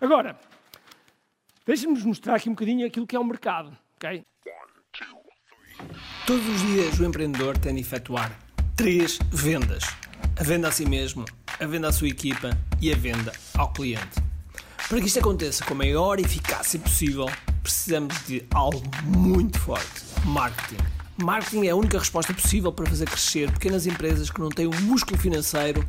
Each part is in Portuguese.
Agora, deixem-nos mostrar aqui um bocadinho aquilo que é o mercado, ok? Todos os dias o empreendedor tem de efetuar três vendas: a venda a si mesmo, a venda à sua equipa e a venda ao cliente. Para que isto aconteça com a maior eficácia possível, precisamos de algo muito forte: marketing. Marketing é a única resposta possível para fazer crescer pequenas empresas que não têm o músculo financeiro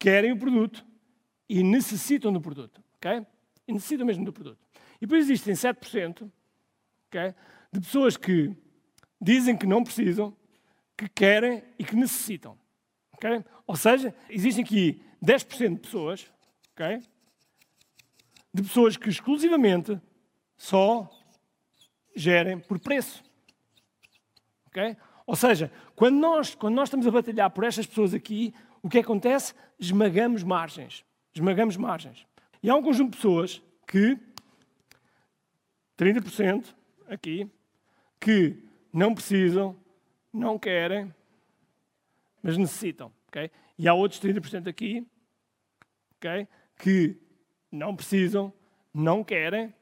querem o produto e necessitam do produto, ok? E necessitam mesmo do produto. E depois existem 7%, ok? de pessoas que dizem que não precisam, que querem e que necessitam. Okay? Ou seja, existem aqui 10% de pessoas, okay? de pessoas que exclusivamente só gerem por preço. Okay? Ou seja, quando nós, quando nós estamos a batalhar por estas pessoas aqui, o que acontece? Esmagamos margens. Esmagamos margens. E há um conjunto de pessoas que, 30% aqui, que não precisam, não querem, mas necessitam. Okay? E há outros 30% aqui okay, que não precisam, não querem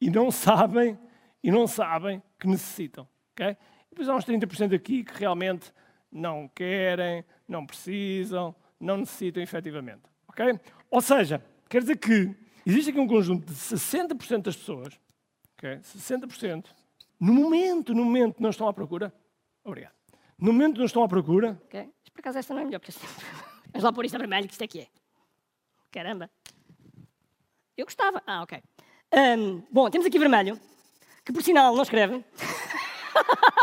e não sabem e não sabem que necessitam. Okay? E depois há uns 30% aqui que realmente não querem, não precisam, não necessitam efetivamente. Okay? Ou seja, quer dizer que existe aqui um conjunto de 60% das pessoas, okay? 60%, no momento, no momento não estão à procura, obrigado. No momento não estão à procura. Ok, por acaso esta não é melhor, porque Vamos lá pôr isto a vermelho, que isto aqui é. Caramba. Eu gostava. Ah, ok. Um, bom, temos aqui vermelho, que por sinal não escreve.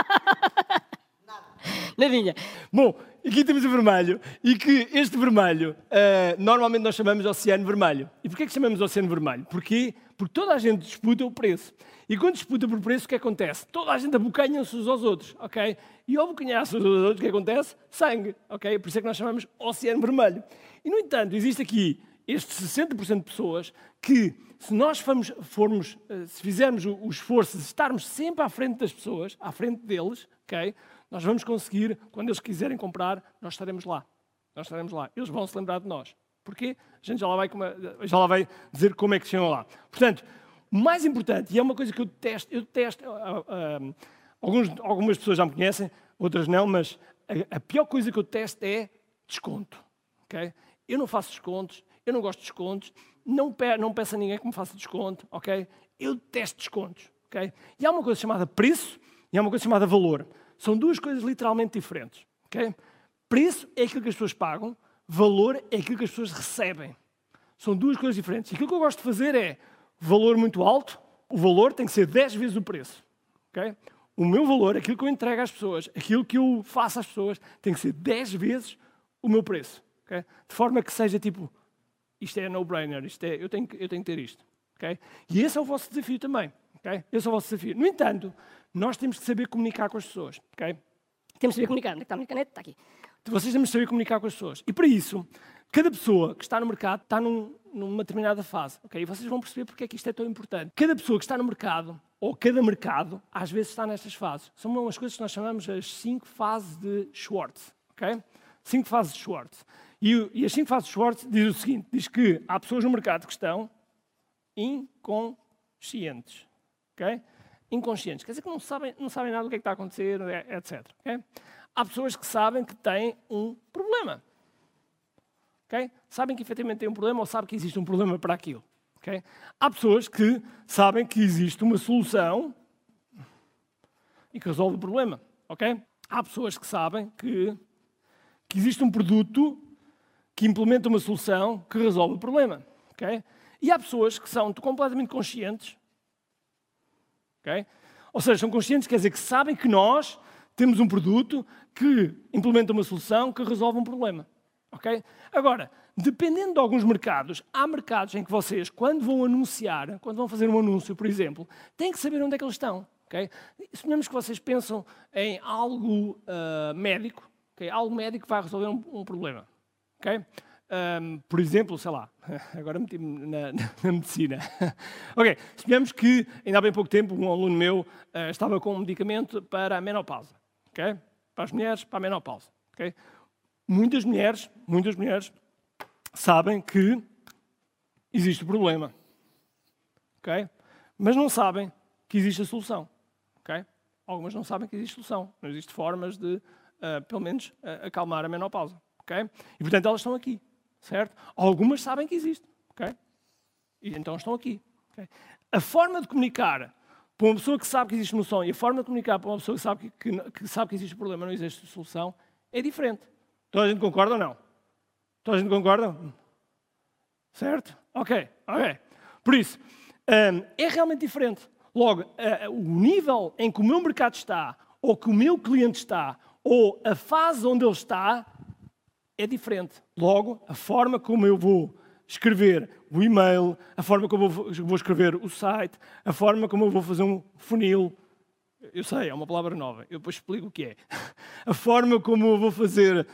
Nadinha. Bom, aqui temos o vermelho e que este vermelho, uh, normalmente nós chamamos oceano vermelho. E porquê que chamamos oceano vermelho? Porquê? Porque toda a gente disputa o preço. E quando disputa por preço, o que acontece? Toda a gente abocanha-se uns aos outros, ok? E ao abocanhar-se uns aos outros, o que acontece? Sangue, ok? Por isso é que nós chamamos oceano vermelho. E, no entanto, existe aqui estes 60% de pessoas que, se nós formos, formos, eh, se fizermos o esforço de estarmos sempre à frente das pessoas, à frente deles, ok? Nós vamos conseguir, quando eles quiserem comprar, nós estaremos lá. Nós estaremos lá. Eles vão se lembrar de nós. Porquê? A gente já lá vai, já lá vai dizer como é que chegam lá. Portanto, o mais importante, e é uma coisa que eu testo, eu testo, uh, uh, alguns, algumas pessoas já me conhecem, outras não, mas a, a, pior coisa que eu testo é desconto. Okay? Eu não faço descontos, eu não gosto de descontos, não, pe não peço a ninguém que me faça desconto, ok? Eu testo descontos, ok? E há uma coisa chamada preço e há uma coisa chamada valor. São duas coisas literalmente diferentes. Okay? Preço é aquilo que as pessoas pagam, valor é aquilo que as pessoas recebem. São duas coisas diferentes. E aquilo que eu gosto de fazer é valor muito alto, o valor tem que ser 10 vezes o preço. Okay? O meu valor, aquilo que eu entrego às pessoas, aquilo que eu faço às pessoas, tem que ser 10 vezes o meu preço. Okay? De forma que seja tipo, isto é no-brainer, isto é, eu, tenho, eu tenho que ter isto. Okay? E esse é o vosso desafio também. Okay? Esse é o vosso desafio. No entanto, nós temos que saber comunicar com as pessoas. Okay? Temos que saber comunicar. Onde é está a minha caneta? Está aqui. Vocês temos que saber comunicar com as pessoas. E para isso, cada pessoa que está no mercado está num, numa determinada fase. Okay? E vocês vão perceber porque é que isto é tão importante. Cada pessoa que está no mercado, ou cada mercado, às vezes está nestas fases. São umas coisas que nós chamamos as cinco fases de Schwartz. Okay? Cinco fases de Schwartz. E, e as cinco fases de Schwartz diz o seguinte: diz que há pessoas no mercado que estão inconscientes. Okay? inconscientes, quer dizer que não sabem, não sabem nada do que, é que está a acontecer, etc. Okay? Há pessoas que sabem que têm um problema. Okay? Sabem que efetivamente têm um problema ou sabem que existe um problema para aquilo. Okay? Há pessoas que sabem que existe uma solução e que resolve o problema. Okay? Há pessoas que sabem que, que existe um produto que implementa uma solução que resolve o problema. Okay? E há pessoas que são completamente conscientes Okay? Ou seja, são conscientes, quer dizer, que sabem que nós temos um produto que implementa uma solução que resolve um problema. Okay? Agora, dependendo de alguns mercados, há mercados em que vocês, quando vão anunciar, quando vão fazer um anúncio, por exemplo, têm que saber onde é que eles estão. Okay? Suponhamos que vocês pensam em algo uh, médico, okay? algo médico que vai resolver um, um problema. Okay? Um, por exemplo, sei lá, agora meti-me na, na, medicina. ok, suponhamos que ainda há bem pouco tempo um aluno meu uh, estava com um medicamento para a menopausa. Okay? Para as mulheres, para a menopausa. Okay? Muitas mulheres, muitas mulheres sabem que existe o problema. Okay? Mas não sabem que existe a solução. Okay? Algumas não sabem que existe solução. Não existe formas de, uh, pelo menos, uh, acalmar a menopausa. Okay? E, portanto, elas estão aqui. Certo? Algumas sabem que existe. Okay? E então estão aqui. Okay? A forma de comunicar para uma pessoa que sabe que existe solução e a forma de comunicar para uma pessoa que sabe que, que, que sabe que existe problema não existe solução é diferente. Toda a gente concorda ou não? Toda a gente concorda? Certo? Ok, ok. Por isso, um, é realmente diferente. Logo, uh, o nível em que o meu mercado está, ou que o meu cliente está, ou a fase onde ele está, é diferente. Logo, a forma como eu vou escrever o e-mail, a forma como eu vou escrever o site, a forma como eu vou fazer um funil. Eu sei, é uma palavra nova, eu depois explico o que é. A forma como eu vou fazer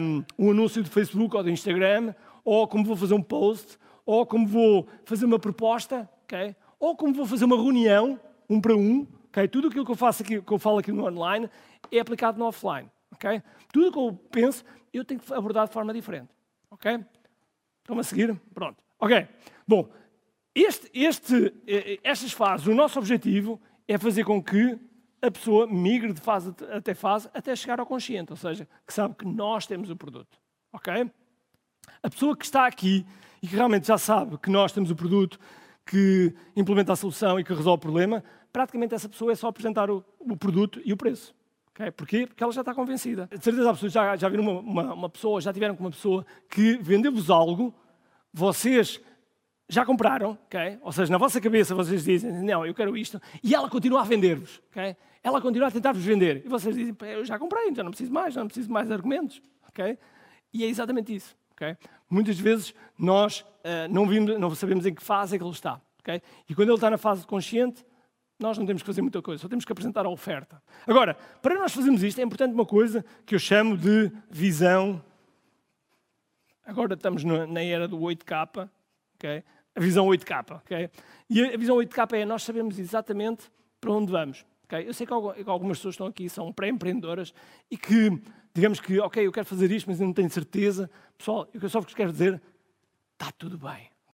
um, um anúncio de Facebook ou de Instagram, ou como vou fazer um post, ou como vou fazer uma proposta, okay? ou como vou fazer uma reunião, um para um. Okay? Tudo aquilo que eu, faço aqui, que eu falo aqui no online é aplicado no offline. Okay? Tudo que eu penso, eu tenho que abordar de forma diferente. Ok? Estão-me a seguir? Pronto. Ok. Bom, este, este, eh, estas fases, o nosso objetivo é fazer com que a pessoa migre de fase até fase até chegar ao consciente, ou seja, que sabe que nós temos o produto. Ok? A pessoa que está aqui e que realmente já sabe que nós temos o produto, que implementa a solução e que resolve o problema, praticamente essa pessoa é só apresentar o, o produto e o preço. Okay? Porquê? Porque ela já está convencida. De certeza pessoas já, já viram uma, uma, uma, pessoa, já tiveram com uma pessoa que vendeu-vos algo, vocês já compraram, ou seja, na vossa cabeça vocês dizem, não, eu quero isto, e ela continua a vender-vos. Ela continua a tentar-vos vender. E vocês dizem, eu já comprei, já não preciso mais, já não preciso mais argumentos. E é exatamente isso. Muitas vezes nós uh, não, vimos, não sabemos em que fase é que ele está. E quando ele está na fase consciente, nós não temos que fazer muita coisa, só temos que apresentar a oferta. Agora, para nós fazermos isto, é importante uma coisa que eu chamo de visão. Agora estamos na era do 8K, okay? a visão 8K. Okay? E a visão 8K é nós sabemos exatamente para onde vamos. Okay? Eu sei que algumas pessoas estão aqui, são pré-empreendedoras e que, digamos que, ok, eu quero fazer isto, mas eu não tenho certeza. Pessoal, eu só vos quero dizer, está tudo bem.